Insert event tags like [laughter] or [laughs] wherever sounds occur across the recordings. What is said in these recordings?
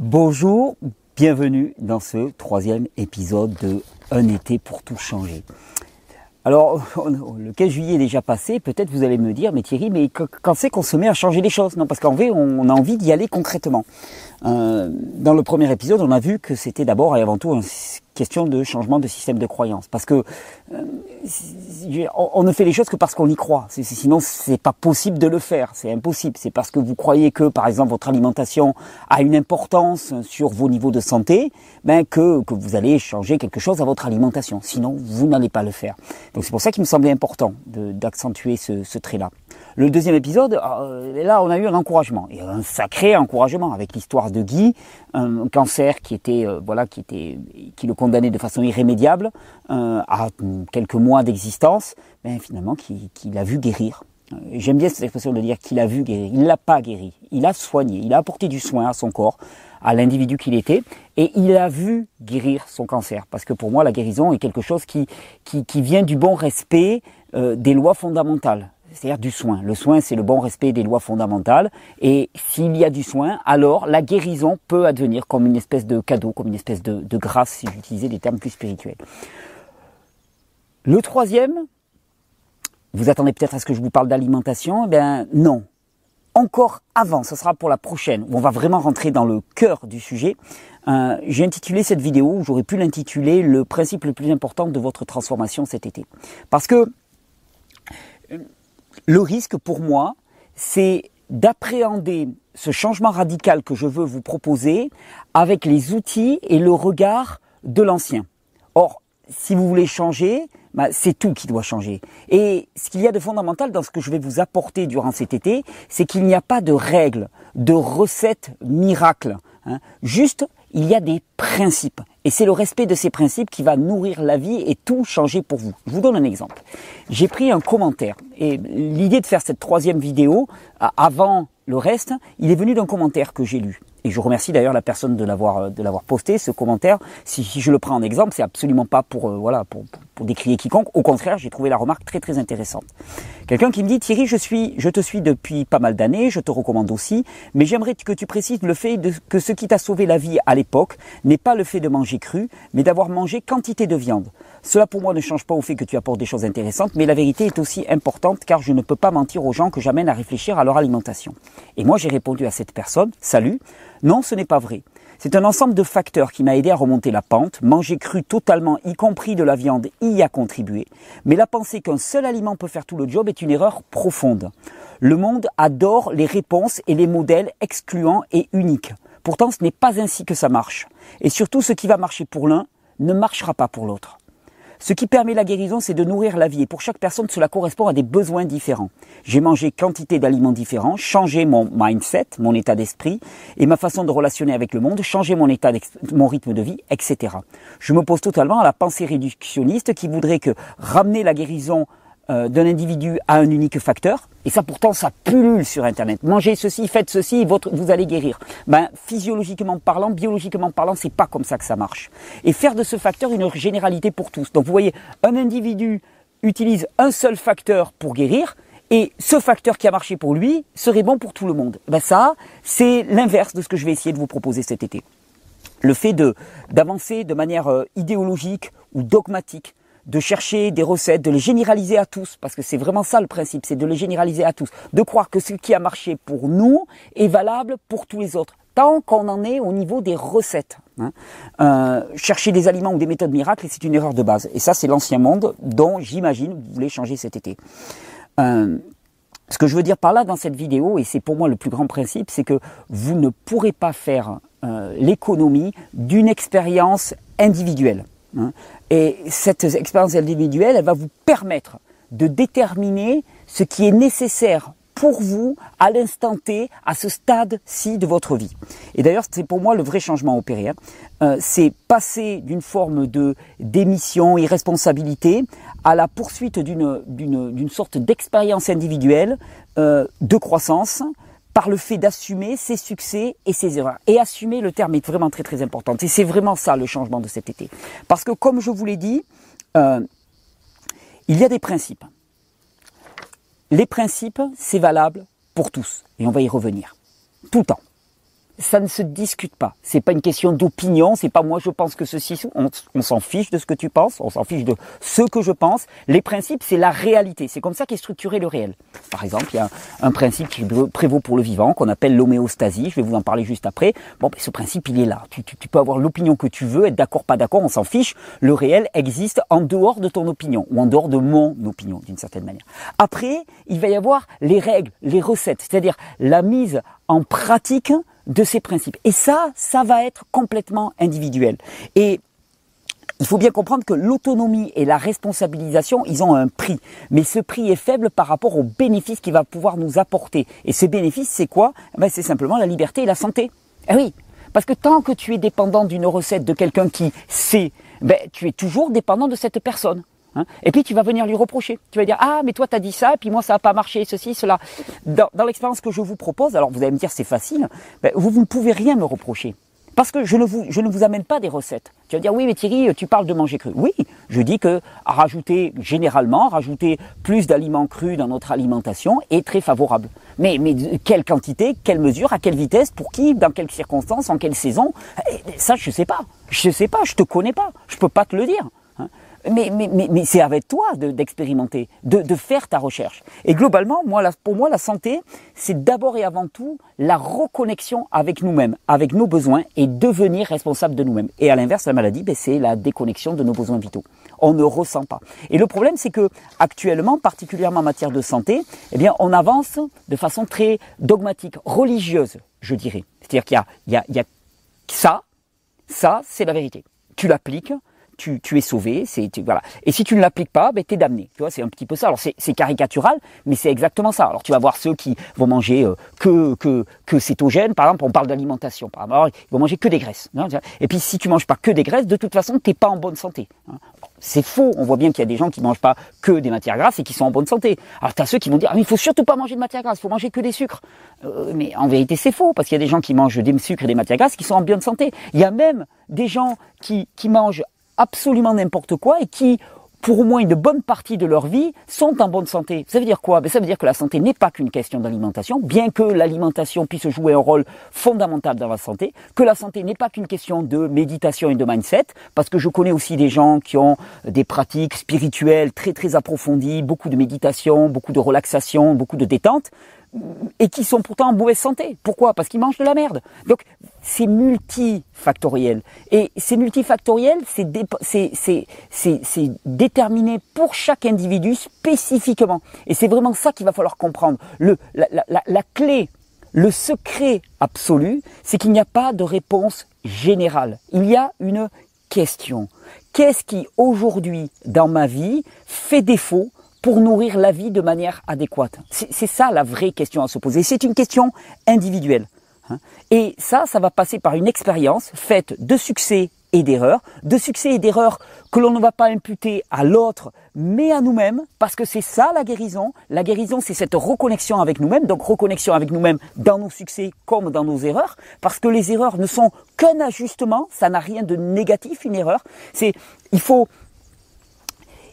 Bonjour, bienvenue dans ce troisième épisode de Un été pour tout changer. Alors, [laughs] le 15 juillet est déjà passé, peut-être vous allez me dire, mais Thierry, mais quand c'est qu'on se met à changer les choses? Non, parce qu'en vrai, on a envie d'y aller concrètement. Euh, dans le premier épisode, on a vu que c'était d'abord et avant tout une question de changement de système de croyance. Parce que euh, on ne fait les choses que parce qu'on y croit. Sinon, c'est pas possible de le faire. C'est impossible. C'est parce que vous croyez que, par exemple, votre alimentation a une importance sur vos niveaux de santé, ben que, vous allez changer quelque chose à votre alimentation. Sinon, vous n'allez pas le faire. Donc c'est pour ça qu'il me semblait important d'accentuer ce, ce trait-là. Le deuxième épisode, euh, là, on a eu un encouragement, un sacré encouragement avec l'histoire de Guy, un cancer qui était, euh, voilà, qui était, qui le condamnait de façon irrémédiable euh, à quelques mois d'existence, mais finalement, qu'il a vu guérir. J'aime bien cette expression de dire qu'il a vu guérir. Il l'a pas guéri, il a soigné, il a apporté du soin à son corps, à l'individu qu'il était, et il a vu guérir son cancer. Parce que pour moi, la guérison est quelque chose qui, qui, qui vient du bon respect des lois fondamentales c'est-à-dire du soin. Le soin, c'est le bon respect des lois fondamentales. Et s'il y a du soin, alors la guérison peut advenir comme une espèce de cadeau, comme une espèce de, grâce, si j'utilisais des termes plus spirituels. Le troisième, vous attendez peut-être à ce que je vous parle d'alimentation. Eh bien, non. Encore avant, ce sera pour la prochaine, où on va vraiment rentrer dans le cœur du sujet. Euh, j'ai intitulé cette vidéo, j'aurais pu l'intituler Le principe le plus important de votre transformation cet été. Parce que le risque pour moi, c'est d'appréhender ce changement radical que je veux vous proposer avec les outils et le regard de l'ancien. Or, si vous voulez changer, bah, c'est tout qui doit changer. Et ce qu'il y a de fondamental dans ce que je vais vous apporter durant cet été, c'est qu'il n'y a pas de règles, de recettes miracles. Hein. Juste, il y a des principes. Et c'est le respect de ces principes qui va nourrir la vie et tout changer pour vous. Je vous donne un exemple. J'ai pris un commentaire. Et l'idée de faire cette troisième vidéo, avant le reste, il est venu d'un commentaire que j'ai lu et je remercie d'ailleurs la personne de l'avoir euh, de l'avoir posté ce commentaire. Si, je le prends en exemple, c'est absolument pas pour euh, voilà pour, pour, décrier quiconque. Au contraire, j'ai trouvé la remarque très très intéressante. Quelqu'un qui me dit Thierry, je suis je te suis depuis pas mal d'années, je te recommande aussi, mais j'aimerais que tu précises le fait que ce qui t'a sauvé la vie à l'époque n'est pas le fait de manger cru, mais d'avoir mangé quantité de viande. Cela pour moi ne change pas au fait que tu apportes des choses intéressantes, mais la vérité est aussi importante car je ne peux pas mentir aux gens que j'amène à réfléchir à leur alimentation. Et moi j'ai répondu à cette personne, salut, non ce n'est pas vrai. C'est un ensemble de facteurs qui m'a aidé à remonter la pente. Manger cru totalement, y compris de la viande, y a contribué. Mais la pensée qu'un seul aliment peut faire tout le job est une erreur profonde. Le monde adore les réponses et les modèles excluants et uniques. Pourtant, ce n'est pas ainsi que ça marche. Et surtout, ce qui va marcher pour l'un ne marchera pas pour l'autre. Ce qui permet la guérison, c'est de nourrir la vie. Et pour chaque personne, cela correspond à des besoins différents. J'ai mangé quantité d'aliments différents, changé mon mindset, mon état d'esprit et ma façon de relationner avec le monde, changé mon état, mon rythme de vie, etc. Je me pose totalement à la pensée réductionniste qui voudrait que ramener la guérison d'un individu à un unique facteur. Et ça, pourtant, ça pullule sur Internet. Mangez ceci, faites ceci, votre, vous allez guérir. Ben, physiologiquement parlant, biologiquement parlant, c'est pas comme ça que ça marche. Et faire de ce facteur une généralité pour tous. Donc, vous voyez, un individu utilise un seul facteur pour guérir, et ce facteur qui a marché pour lui serait bon pour tout le monde. Ben ça, c'est l'inverse de ce que je vais essayer de vous proposer cet été. Le fait de d'avancer de manière euh, idéologique ou dogmatique de chercher des recettes, de les généraliser à tous, parce que c'est vraiment ça le principe, c'est de les généraliser à tous, de croire que ce qui a marché pour nous est valable pour tous les autres, tant qu'on en est au niveau des recettes. Hein. Euh, chercher des aliments ou des méthodes miracles, c'est une erreur de base. Et ça, c'est l'ancien monde dont j'imagine vous voulez changer cet été. Euh, ce que je veux dire par là dans cette vidéo, et c'est pour moi le plus grand principe, c'est que vous ne pourrez pas faire euh, l'économie d'une expérience individuelle. Hein. Et cette expérience individuelle, elle va vous permettre de déterminer ce qui est nécessaire pour vous à l'instant T, à ce stade-ci de votre vie. Et d'ailleurs, c'est pour moi le vrai changement opéré. Hein. Euh, c'est passer d'une forme de démission, irresponsabilité, à la poursuite d'une sorte d'expérience individuelle euh, de croissance, par le fait d'assumer ses succès et ses erreurs. Et assumer, le terme est vraiment très très important. Et c'est vraiment ça le changement de cet été. Parce que comme je vous l'ai dit, euh, il y a des principes. Les principes, c'est valable pour tous. Et on va y revenir. Tout le temps. Ça ne se discute pas. C'est pas une question d'opinion, c'est pas moi je pense que ceci, on, s'en fiche de ce que tu penses, on s'en fiche de ce que je pense. Les principes, c'est la réalité. C'est comme ça qu'est structuré le réel. Par exemple, il y a un, principe qui prévaut pour le vivant, qu'on appelle l'homéostasie. Je vais vous en parler juste après. Bon, ben, ce principe, il est là. Tu peux avoir l'opinion que tu veux, être d'accord, pas d'accord, on s'en fiche. Le réel existe en dehors de ton opinion, ou en dehors de mon opinion, d'une certaine manière. Après, il va y avoir les règles, les recettes, c'est-à-dire la mise en pratique de ces principes. Et ça, ça va être complètement individuel. Et il faut bien comprendre que l'autonomie et la responsabilisation, ils ont un prix. Mais ce prix est faible par rapport au bénéfice qu'il va pouvoir nous apporter. Et ce bénéfice, c'est quoi? Eh ben, C'est simplement la liberté et la santé. Eh oui, parce que tant que tu es dépendant d'une recette de quelqu'un qui sait, ben, tu es toujours dépendant de cette personne. Hein. et puis tu vas venir lui reprocher. Tu vas dire ah mais toi t'as dit ça, et puis moi ça n'a pas marché, ceci, cela. Dans, l'expérience que je vous propose, alors vous allez me dire c'est facile, ben, vous, vous ne pouvez rien me reprocher. Parce que je ne, vous, je ne vous amène pas des recettes. Tu vas dire, oui, mais Thierry, tu parles de manger cru. Oui, je dis que rajouter, généralement, rajouter plus d'aliments crus dans notre alimentation est très favorable. Mais, mais quelle quantité, quelle mesure, à quelle vitesse, pour qui, dans quelles circonstances, en quelle saison eh, Ça, je ne sais pas. Je ne sais pas, je te connais pas. Je peux pas te le dire. Mais, mais, mais, mais c'est avec toi d'expérimenter, de, de, faire ta recherche. Et globalement, moi, pour moi, la santé, c'est d'abord et avant tout la reconnexion avec nous-mêmes, avec nos besoins et devenir responsable de nous-mêmes. Et à l'inverse, la maladie, ben, c'est la déconnexion de nos besoins vitaux. On ne ressent pas. Et le problème, c'est que actuellement, particulièrement en matière de santé, eh bien, on avance de façon très dogmatique, religieuse, je dirais. C'est-à-dire qu'il y y, y a ça, ça, c'est la vérité. Tu l'appliques, tu, es sauvé. C'est voilà. Et si tu ne l'appliques pas, ben es damné. Tu vois, c'est un petit peu ça. Alors c'est caricatural, mais c'est exactement ça. Alors tu vas voir ceux qui vont manger euh, que que que cétogène. Par exemple, on parle d'alimentation. Par exemple, ils vont manger que des graisses. Hein, et puis si tu manges pas que des graisses, de toute façon, t'es pas en bonne santé. Hein. C'est faux. On voit bien qu'il y a des gens qui mangent pas que des matières grasses et qui sont en bonne santé. Alors tu as ceux qui vont dire ah, mais il faut surtout pas manger de matières grasses, il faut manger que des sucres. Euh, mais en vérité c'est faux parce qu'il y a des gens qui mangent des sucres et des matières grasses qui sont en bonne santé. Il y a même des gens qui qui mangent absolument n'importe quoi et qui, pour au moins une bonne partie de leur vie, sont en bonne santé. Ça veut dire quoi? Ben, Ça veut dire que la santé n'est pas qu'une question d'alimentation, bien que l'alimentation puisse jouer un rôle fondamental dans la santé, que la santé n'est pas qu'une question de méditation et de mindset, parce que je connais aussi des gens qui ont des pratiques spirituelles très très approfondies, beaucoup de méditation, beaucoup de relaxation, beaucoup de détente, et qui sont pourtant en mauvaise santé. Pourquoi? Parce qu'ils mangent de la merde. Donc c'est multifactoriel. Et c'est multifactoriel, c'est déterminé pour chaque individu spécifiquement. Et c'est vraiment ça qu'il va falloir comprendre. Le, la, la, la clé, le secret absolu, c'est qu'il n'y a pas de réponse générale. Il y a une question. Qu'est-ce qui aujourd'hui dans ma vie fait défaut pour nourrir la vie de manière adéquate? C'est ça la vraie question à se poser. C'est une question individuelle. Hein. Et ça, ça va passer par une expérience faite de succès et d'erreurs, de succès et d'erreurs que l'on ne va pas imputer à l'autre, mais à nous-mêmes, parce que c'est ça la guérison. La guérison, c'est cette reconnexion avec nous-mêmes, donc reconnexion avec nous-mêmes dans nos succès comme dans nos erreurs, parce que les erreurs ne sont qu'un ajustement, ça n'a rien de négatif, une erreur. C'est, il faut,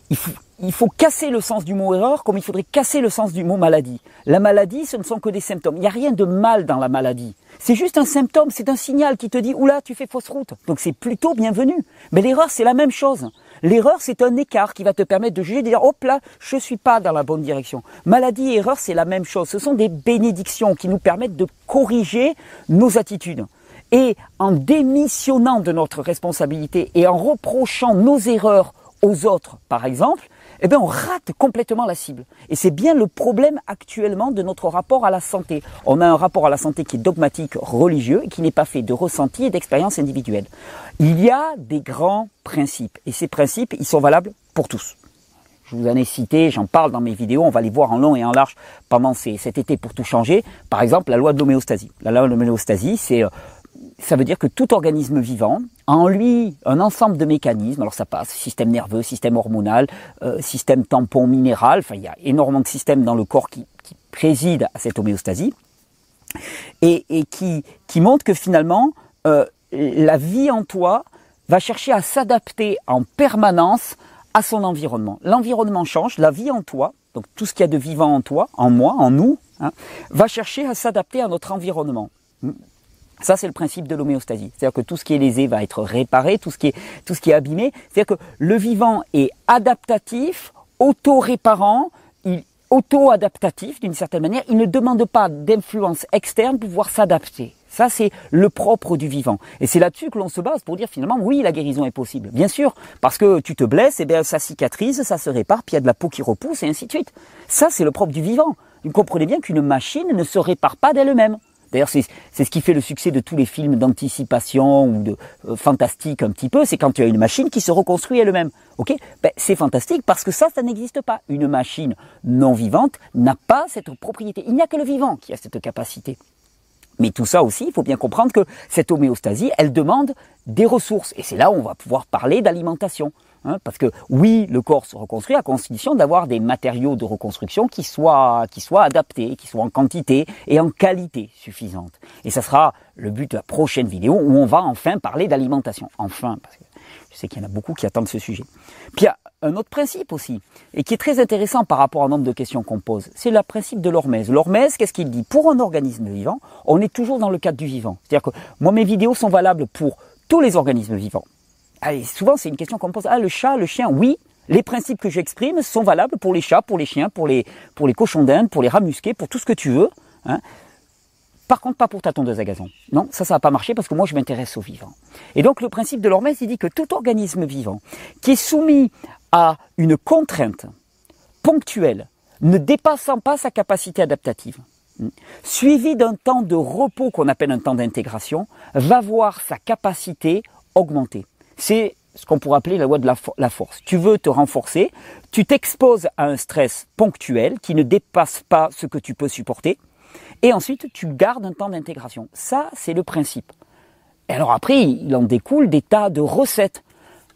il faut, il faut casser le sens du mot erreur comme il faudrait casser le sens du mot maladie. La maladie, ce ne sont que des symptômes. Il n'y a rien de mal dans la maladie. C'est juste un symptôme, c'est un signal qui te dit, oula, tu fais fausse route. Donc c'est plutôt bienvenu. Mais l'erreur, c'est la même chose. L'erreur, c'est un écart qui va te permettre de juger, de dire, hop là, je suis pas dans la bonne direction. Maladie et erreur, c'est la même chose. Ce sont des bénédictions qui nous permettent de corriger nos attitudes. Et en démissionnant de notre responsabilité et en reprochant nos erreurs aux autres, par exemple, eh bien on rate complètement la cible. Et c'est bien le problème actuellement de notre rapport à la santé. On a un rapport à la santé qui est dogmatique, religieux, et qui n'est pas fait de ressenti et d'expérience individuelle. Il y a des grands principes, et ces principes, ils sont valables pour tous. Je vous en ai cité, j'en parle dans mes vidéos, on va les voir en long et en large pendant cet été pour tout changer. Par exemple, la loi de l'homéostasie. La loi de l'homéostasie, c'est euh, ça veut dire que tout organisme vivant a en lui un ensemble de mécanismes. Alors ça passe système nerveux, système hormonal, euh, système tampon minéral. Enfin, il y a énormément de systèmes dans le corps qui, qui président à cette homéostasie et, qui, qui montrent que finalement euh, la vie en toi va chercher à s'adapter en permanence à son environnement. L'environnement change, la vie en toi, donc tout ce qu'il y a de vivant en toi, en moi, en nous, hein, va chercher à s'adapter à notre environnement Ça, c'est le principe de l'homéostasie. C'est-à-dire que tout ce qui est lésé va être réparé, tout ce qui est, tout ce qui est abîmé. C'est-à-dire que le vivant est adaptatif, auto-réparant, auto-adaptatif d'une certaine manière. Il ne demande pas d'influence externe pour pouvoir s'adapter. Ça, c'est le propre du vivant. Et c'est là-dessus que l'on se base pour dire finalement, oui, la guérison est possible. Bien sûr, parce que tu te blesses, et eh bien ça cicatrise, ça se répare, puis il y a de la peau qui repousse, et ainsi de suite. Ça, c'est le propre du vivant. Vous comprenez bien qu'une machine ne se répare pas d'elle-même. D'ailleurs, c'est ce qui fait le succès de tous les films d'anticipation ou de euh, fantastique un petit peu, c'est quand tu as une machine qui se reconstruit elle-même. Ben, C'est fantastique parce que ça, ça n'existe pas. Une machine non vivante n'a pas cette propriété. Il n'y a que le vivant qui a cette capacité. Mais tout ça aussi, il faut bien comprendre que cette homéostasie, elle demande des ressources. Et c'est là où on va pouvoir parler d'alimentation. Hein, parce que oui, le corps se reconstruit à condition d'avoir des matériaux de reconstruction qui soient, qui soient adaptés, qui soient en quantité et en qualité suffisante. Et ça sera le but de la prochaine vidéo où on va enfin parler d'alimentation. Enfin, parce que je sais qu'il y en a beaucoup qui attendent ce sujet. Puis il y a un autre principe aussi, et qui est très intéressant par rapport au nombre de questions qu'on pose, c'est le principe de l'hormèse. L'hormèse, qu'est-ce qu'il dit? Pour un organisme vivant, on est toujours dans le cadre du vivant. C'est-à-dire que moi, mes vidéos sont valables pour tous les organismes vivants. Souvent, c'est une question qu'on me pose. Ah, le chat, le chien, oui. Les principes que j'exprime sont valables pour les chats, pour les chiens, pour les, pour cochons d'Inde, pour les rats musqués, pour tout ce que tu veux. Hein. Par contre, pas pour ta tondeuse à gazon. Non, ça, ça va pas marcher parce que moi, je m'intéresse aux vivants. Et donc, le principe de l'hormèse, il dit que tout organisme vivant qui est soumis à une contrainte ponctuelle, ne dépassant pas sa capacité adaptative, hmm, suivi d'un temps de repos qu'on appelle un temps d'intégration, va voir sa capacité augmenter. C'est ce qu'on pourrait appeler la loi de la, force. Tu veux te renforcer, tu t'exposes à un stress ponctuel qui ne dépasse pas ce que tu peux supporter, et ensuite tu gardes un temps d'intégration. Ça, c'est le principe. Alors après, il en découle des tas de recettes.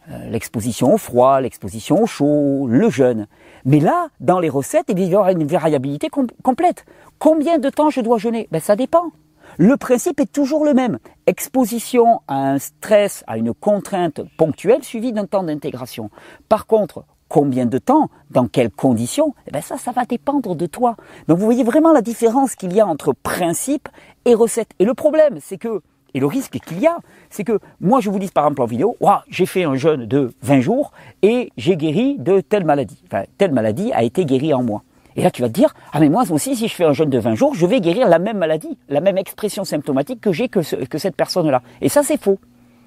Euh, l'exposition au froid, l'exposition au chaud, le jeûne. Mais là, dans les recettes, il y aura une variabilité complète. Combien de temps je dois jeûner? Ben, Ça dépend. Le principe est toujours le même. Exposition à un stress, à une contrainte ponctuelle suivie d'un temps d'intégration. Par contre, combien de temps, dans quelles conditions, eh ben ça, ça va dépendre de toi. Donc vous voyez vraiment la différence qu'il y a entre principe et recette. Et le problème, c'est que, et le risque qu'il y a, c'est que moi je vous dis par exemple en vidéo, j'ai fait un jeûne de 20 jours et j'ai guéri de telle maladie. Enfin, telle maladie a été guérie en moi. Et là, tu vas te dire, ah mais moi aussi, si je fais un jeûne de 20 jours, je vais guérir la même maladie, la même expression symptomatique que j'ai que, que cette personne-là. Et ça, c'est faux.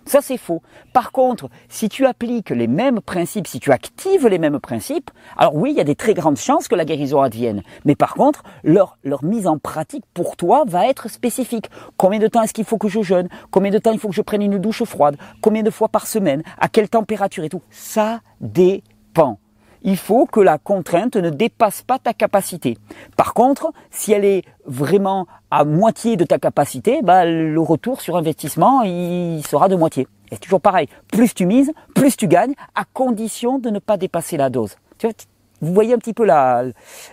Ça, c'est faux. Par contre, si tu appliques les mêmes principes, si tu actives les mêmes principes, alors oui, il y a des très grandes chances que la guérison advienne. Mais par contre, leur, leur mise en pratique pour toi va être spécifique. Combien de temps est-ce qu'il faut que je jeûne? Combien de temps il faut que je prenne une douche froide? Combien de fois par semaine? À quelle température et tout? Ça dépend il faut que la contrainte ne dépasse pas ta capacité. Par contre, si elle est vraiment à moitié de ta capacité, bah, le retour sur investissement, il sera de moitié. Et c'est toujours pareil. Plus tu mises, plus tu gagnes, à condition de ne pas dépasser la dose. Vous voyez un petit peu la...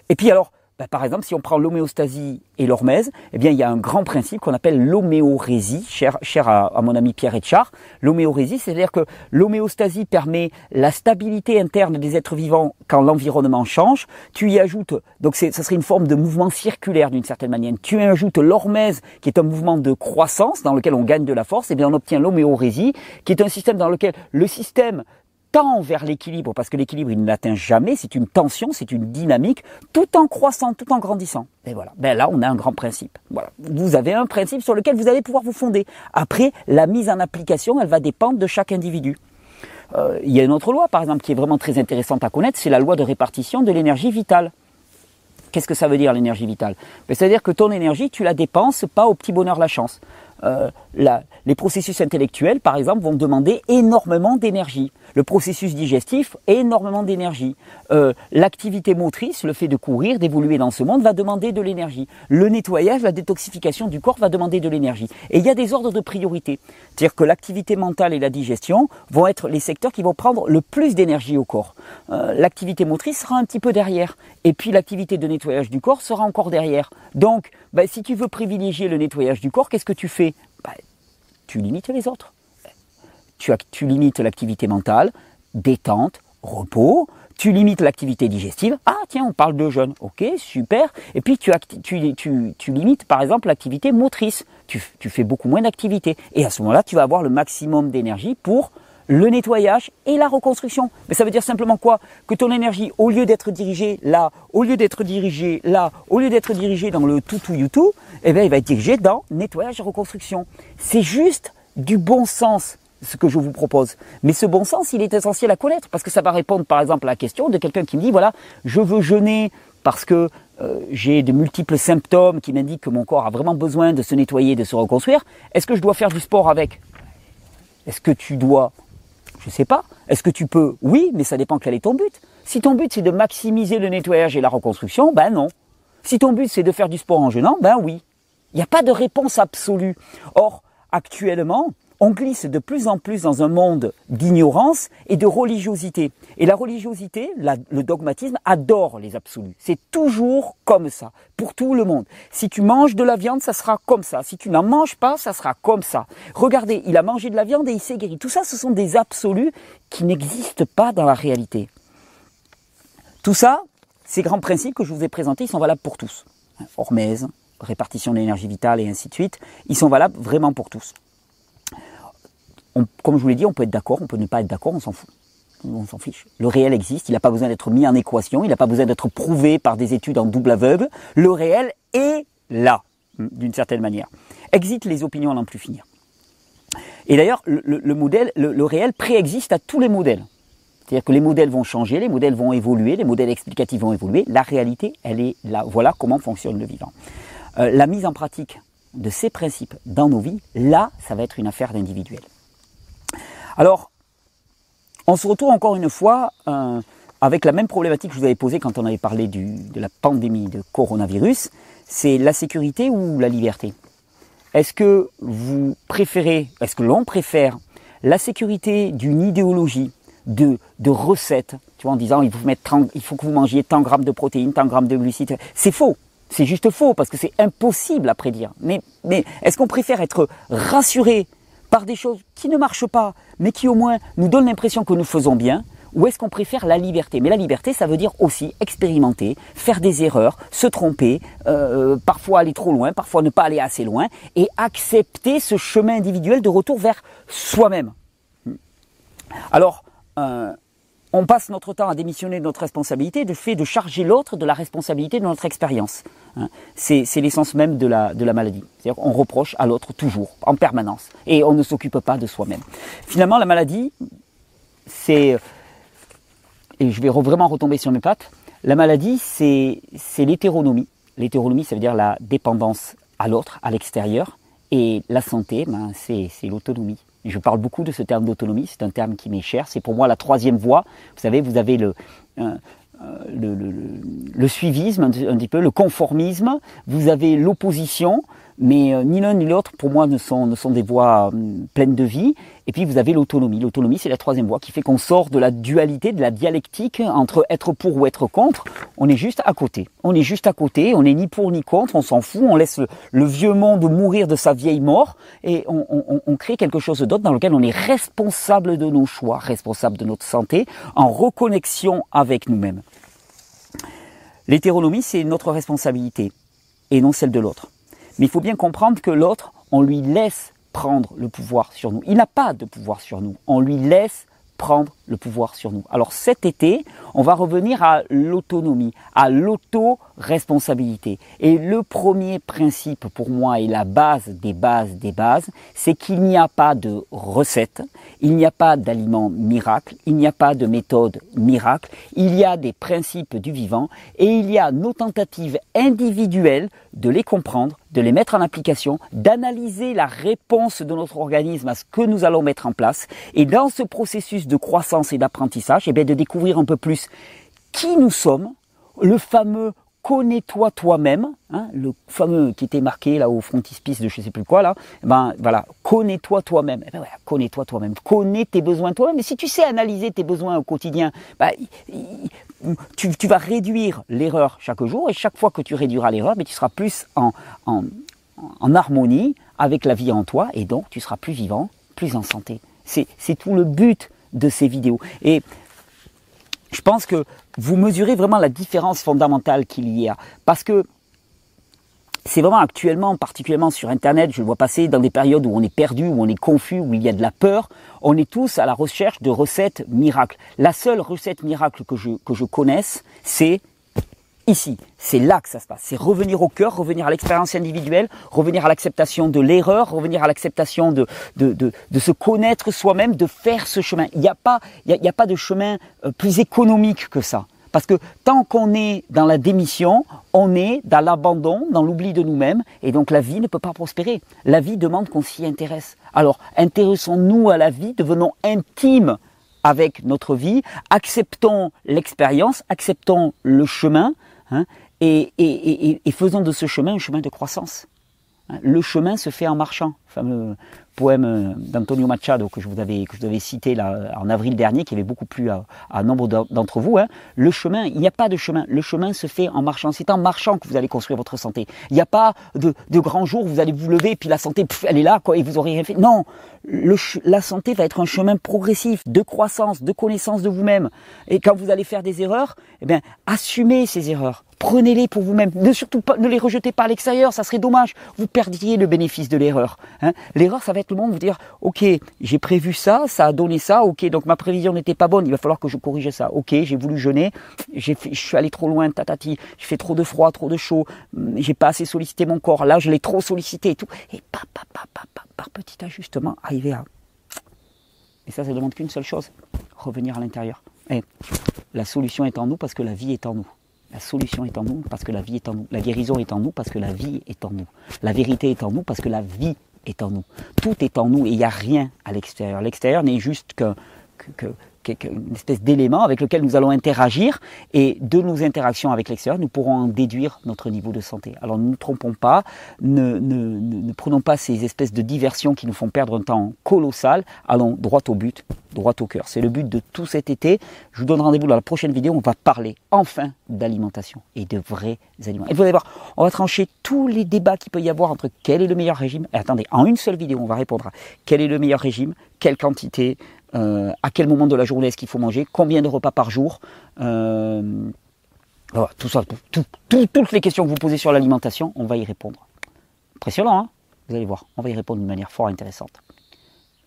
Et puis alors, bah, par exemple, si on prend l'homéostasie et l'hormèse, eh bien, il y a un grand principe qu'on appelle l'homéorésie, cher, cher à, mon ami Pierre Etchard. L'homéorésie, c'est-à-dire que l'homéostasie permet la stabilité interne des êtres vivants quand l'environnement change. Tu y ajoutes, donc ça serait une forme de mouvement circulaire d'une certaine manière. Tu y ajoutes l'hormèse, qui est un mouvement de croissance dans lequel on gagne de la force, et eh bien on obtient l'homéorésie, qui est un système dans lequel le système tend vers l'équilibre, parce que l'équilibre, il ne l'atteint jamais, c'est une tension, c'est une dynamique, tout en croissant, tout en grandissant. Et voilà, ben là, on a un grand principe. Voilà, vous avez un principe sur lequel vous allez pouvoir vous fonder. Après, la mise en application, elle va dépendre de chaque individu. Euh, il y a une autre loi, par exemple, qui est vraiment très intéressante à connaître, c'est la loi de répartition de l'énergie vitale. Qu'est-ce que ça veut dire l'énergie vitale? Ben, C'est-à-dire que ton énergie, tu la dépenses pas au petit bonheur la chance. Euh, les processus intellectuels, par exemple, vont demander énormément d'énergie. Le processus digestif, énormément d'énergie. Euh, l'activité motrice, le fait de courir, d'évoluer dans ce monde, va demander de l'énergie. Le nettoyage, la détoxification du corps va demander de l'énergie. Et il y a des ordres de priorité. C'est-à-dire que l'activité mentale et la digestion vont être les secteurs qui vont prendre le plus d'énergie au corps. Euh, l'activité motrice sera un petit peu derrière. Et puis l'activité de nettoyage du corps sera encore derrière. Donc, bah, si tu veux privilégier le nettoyage du corps, qu'est-ce que tu fais? Bah, Tu limites les autres tu, limites l'activité mentale, détente, repos, tu limites l'activité digestive. Ah tiens, on parle de jeûne. Ok, super. Et puis tu, limites par exemple l'activité motrice. Tu, fais beaucoup moins d'activité. Et à ce moment-là, tu vas avoir le maximum d'énergie pour le nettoyage et la reconstruction. Mais ça veut dire simplement quoi? Que ton énergie, au lieu d'être dirigée là, au lieu d'être dirigée là, au lieu d'être dirigée dans le tout tout YouTube, eh bien, il va être dirigé dans nettoyage et reconstruction. C'est juste du bon sens ce que je vous propose. Mais ce bon sens, il est essentiel à connaître parce que ça va répondre par exemple à la question de quelqu'un qui me dit voilà, je veux jeûner parce que euh, j'ai de multiples symptômes qui m'indiquent que mon corps a vraiment besoin de se nettoyer, de se reconstruire. Est-ce que je dois faire du sport avec? Est-ce que tu dois? Je ne sais pas. Est-ce que tu peux? Oui, mais ça dépend quel est ton but. Si ton but c'est de maximiser le nettoyage et la reconstruction, ben non. Si ton but c'est de faire du sport en jeûnant, ben oui. Il n'y a pas de réponse absolue. Or, actuellement, on glisse de plus en plus dans un monde d'ignorance et de religiosité. Et la religiosité, le dogmatisme, adore les absolus. C'est toujours comme ça, pour tout le monde. Si tu manges de la viande, ça sera comme ça. Si tu n'en manges pas, ça sera comme ça. Regardez, il a mangé de la viande et il s'est guéri. Tout ça, ce sont des absolus qui n'existent pas dans la réalité. Tout ça, ces grands principes que je vous ai présentés, ils sont valables pour tous. Hormèse, répartition de l'énergie vitale et ainsi de suite, ils sont valables vraiment pour tous comme je vous l'ai dit, on peut être d'accord, on peut ne pas être d'accord, on s'en fout. On s'en fiche. Le réel existe, il n'a pas besoin d'être mis en équation, il n'a pas besoin d'être prouvé par des études en double aveugle. Le réel est là, d'une certaine manière. Exit les opinions à n'en plus finir. Et d'ailleurs, le, modèle, le, réel préexiste à tous les modèles. C'est-à-dire que les modèles vont changer, les modèles vont évoluer, les modèles explicatifs vont évoluer. La réalité, elle est là. Voilà comment fonctionne le vivant. Euh, la mise en pratique de ces principes dans nos vies, là, ça va être une affaire d'individuel. Alors, on se retrouve encore une fois euh, avec la même problématique que je vous avais posée quand on avait parlé de la pandémie de coronavirus, c'est la sécurité ou la liberté? Est-ce que vous préférez, est-ce que l'on préfère la sécurité d'une idéologie, de, de recettes, tu vois, en disant il faut, que vous mangiez tant grammes de protéines, tant grammes de glucides? C'est faux. C'est juste faux parce que c'est impossible à prédire. Mais est-ce qu'on préfère être rassuré par des choses qui ne marchent pas, mais qui au moins nous donnent l'impression que nous faisons bien, ou est-ce qu'on préfère la liberté? Mais la liberté, ça veut dire aussi expérimenter, faire des erreurs, se tromper, euh, parfois aller trop loin, parfois ne pas aller assez loin, et accepter ce chemin individuel de retour vers soi-même. Alors, euh, on passe notre temps à démissionner de notre responsabilité, de fait de charger l'autre de la responsabilité de notre expérience. Hein. C'est, l'essence même de la, maladie. C'est-à-dire qu'on reproche à l'autre toujours, en permanence, et on ne s'occupe pas de soi-même. Finalement, la maladie, c'est, et je vais vraiment retomber sur mes pattes, la maladie, c'est, l'hétéronomie. L'hétéronomie, ça veut dire la dépendance à l'autre, à l'extérieur, et la santé, ben, c'est l'autonomie. Je parle beaucoup de ce terme d'autonomie, c'est un terme qui m'est cher. C'est pour moi la troisième voie. Vous savez, vous avez le, euh, le, suivisme, un, petit peu, le conformisme, vous avez l'opposition, mais euh, ni l'un ni l'autre, pour moi, ne sont, ne sont des voies euh, pleines de vie. Et puis vous avez l'autonomie. L'autonomie, c'est la troisième voie qui fait qu'on sort de la dualité, de la dialectique entre être pour ou être contre. On est juste à côté. On est juste à côté. On n'est ni pour ni contre. On s'en fout. On laisse le, vieux monde mourir de sa vieille mort et on, on, on crée quelque chose d'autre dans lequel on est responsable de nos choix, responsable de notre santé, en reconnexion avec nous-mêmes. L'hétéronomie, c'est notre responsabilité et non celle de l'autre. Mais il faut bien comprendre que l'autre, on lui laisse prendre le pouvoir sur nous. Il n'a pas de pouvoir sur nous. On lui laisse prendre le pouvoir sur nous. Alors cet été, on va revenir à l'autonomie, à l'auto-responsabilité. Et le premier principe pour moi et la base des bases des bases, c'est qu'il n'y a pas de recette, il n'y a pas d'aliment miracle, il n'y a pas de méthode miracle, il y a des principes du vivant et il y a nos tentatives individuelles de les comprendre, de les mettre en application, d'analyser la réponse de notre organisme à ce que nous allons mettre en place. Et dans ce processus de croissance et d'apprentissage, eh bien, de découvrir un peu plus qui nous sommes, le fameux connais-toi toi-même, hein, le fameux qui était marqué là au frontispice de je sais plus quoi là, eh ben voilà, connais-toi toi-même, eh ben, connais-toi toi-même, connais tes besoins toi-même. Mais si tu sais analyser tes besoins au quotidien, bah, tu, tu, vas réduire l'erreur chaque jour et chaque fois que tu réduiras l'erreur, mais tu seras plus en, en, en harmonie avec la vie en toi et donc tu seras plus vivant, plus en santé. C'est tout le but de ces vidéos. Et Je pense que vous mesurez vraiment la différence fondamentale qu'il y a. Parce que c'est vraiment actuellement, particulièrement sur Internet, je le vois passer dans des périodes où on est perdu, où on est confus, où il y a de la peur. On est tous à la recherche de recettes miracles. La seule recette miracle que je, que je connaisse, c'est ici. C'est là que ça se passe. C'est revenir au cœur, revenir à l'expérience individuelle, revenir à l'acceptation de l'erreur, revenir à l'acceptation de, de, de, se connaître soi-même, de faire ce chemin. Il n'y a, y a, pas de chemin euh, plus économique que ça. Parce que tant qu'on est dans la démission, on est dans l'abandon, dans l'oubli de nous-mêmes, et donc la vie ne peut pas prospérer. La vie demande qu'on s'y intéresse. Alors, intéressons-nous à la vie, devenons intimes avec notre vie, acceptons l'expérience, acceptons le chemin, hein, et, et, et faisons de ce chemin un chemin de croissance. Le chemin se fait en marchant. Fameux poème euh, d'Antonio Machado que je vous avais cité en avril dernier, qui avait beaucoup plu à, nombre d'entre vous. Hein. Le chemin, il n'y a pas de chemin. Le chemin se fait en marchant. C'est en marchant que vous allez construire votre santé. Il n'y a pas de, de grands jours où vous allez vous lever et puis la santé, elle est là quoi et vous aurez rien fait. Non, le, la santé va être un chemin progressif de croissance, de connaissance de vous-même. Et quand vous allez faire des erreurs, eh bien, assumez ces erreurs. Prenez-les pour vous-même. Ne surtout les rejetez pas à l'extérieur. Ça serait dommage. Vous perdiez le bénéfice de l'erreur. Hein. L'erreur, ça va être le monde vous dire, ok, j'ai prévu ça, ça a donné ça, ok, donc ma prévision n'était pas bonne, il va falloir que je corrige ça. Ok, j'ai voulu jeûner, je suis allé trop loin, tatati, j'ai fait trop de froid, trop de chaud, hum, j'ai pas assez sollicité mon corps, là je l'ai trop sollicité et tout. Et pa, pa, pa, par petit ajustement, arriver à... Et ça, ça demande qu'une seule chose, revenir à l'intérieur. Et la solution est en nous parce que la vie est en nous. La solution est en nous parce que la vie est en nous. La guérison est en nous parce que la vie est en nous. La vérité est en nous parce que la vie est en nous. Tout est en nous et il n'y a rien à l'extérieur. L'extérieur n'est juste que, une espèce d'élément avec lequel nous allons interagir et de nos interactions avec l'extérieur, nous pourrons en déduire notre niveau de santé. Alors ne nous trompons pas, ne, ne, ne, prenons pas ces espèces de diversions qui nous font perdre un temps colossal, allons droit au but, droit au cœur. C'est le but de tout cet été. Je vous donne rendez-vous dans la prochaine vidéo, on va parler enfin d'alimentation et de vrais aliments. Et vous allez voir, on va trancher tous les débats qu'il peut y avoir entre quel est le meilleur régime. Et attendez, en une seule vidéo, on va répondre à quel est le meilleur régime, quelle quantité, euh, à quel moment de la journée est-ce qu'il faut manger, combien de repas par jour. Euh, voilà, tout ça, toutes les questions que vous posez sur l'alimentation, on va y répondre. Impressionnant, hein? Vous allez voir, on va y répondre d'une manière fort intéressante.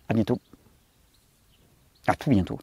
À bientôt. À tout bientôt.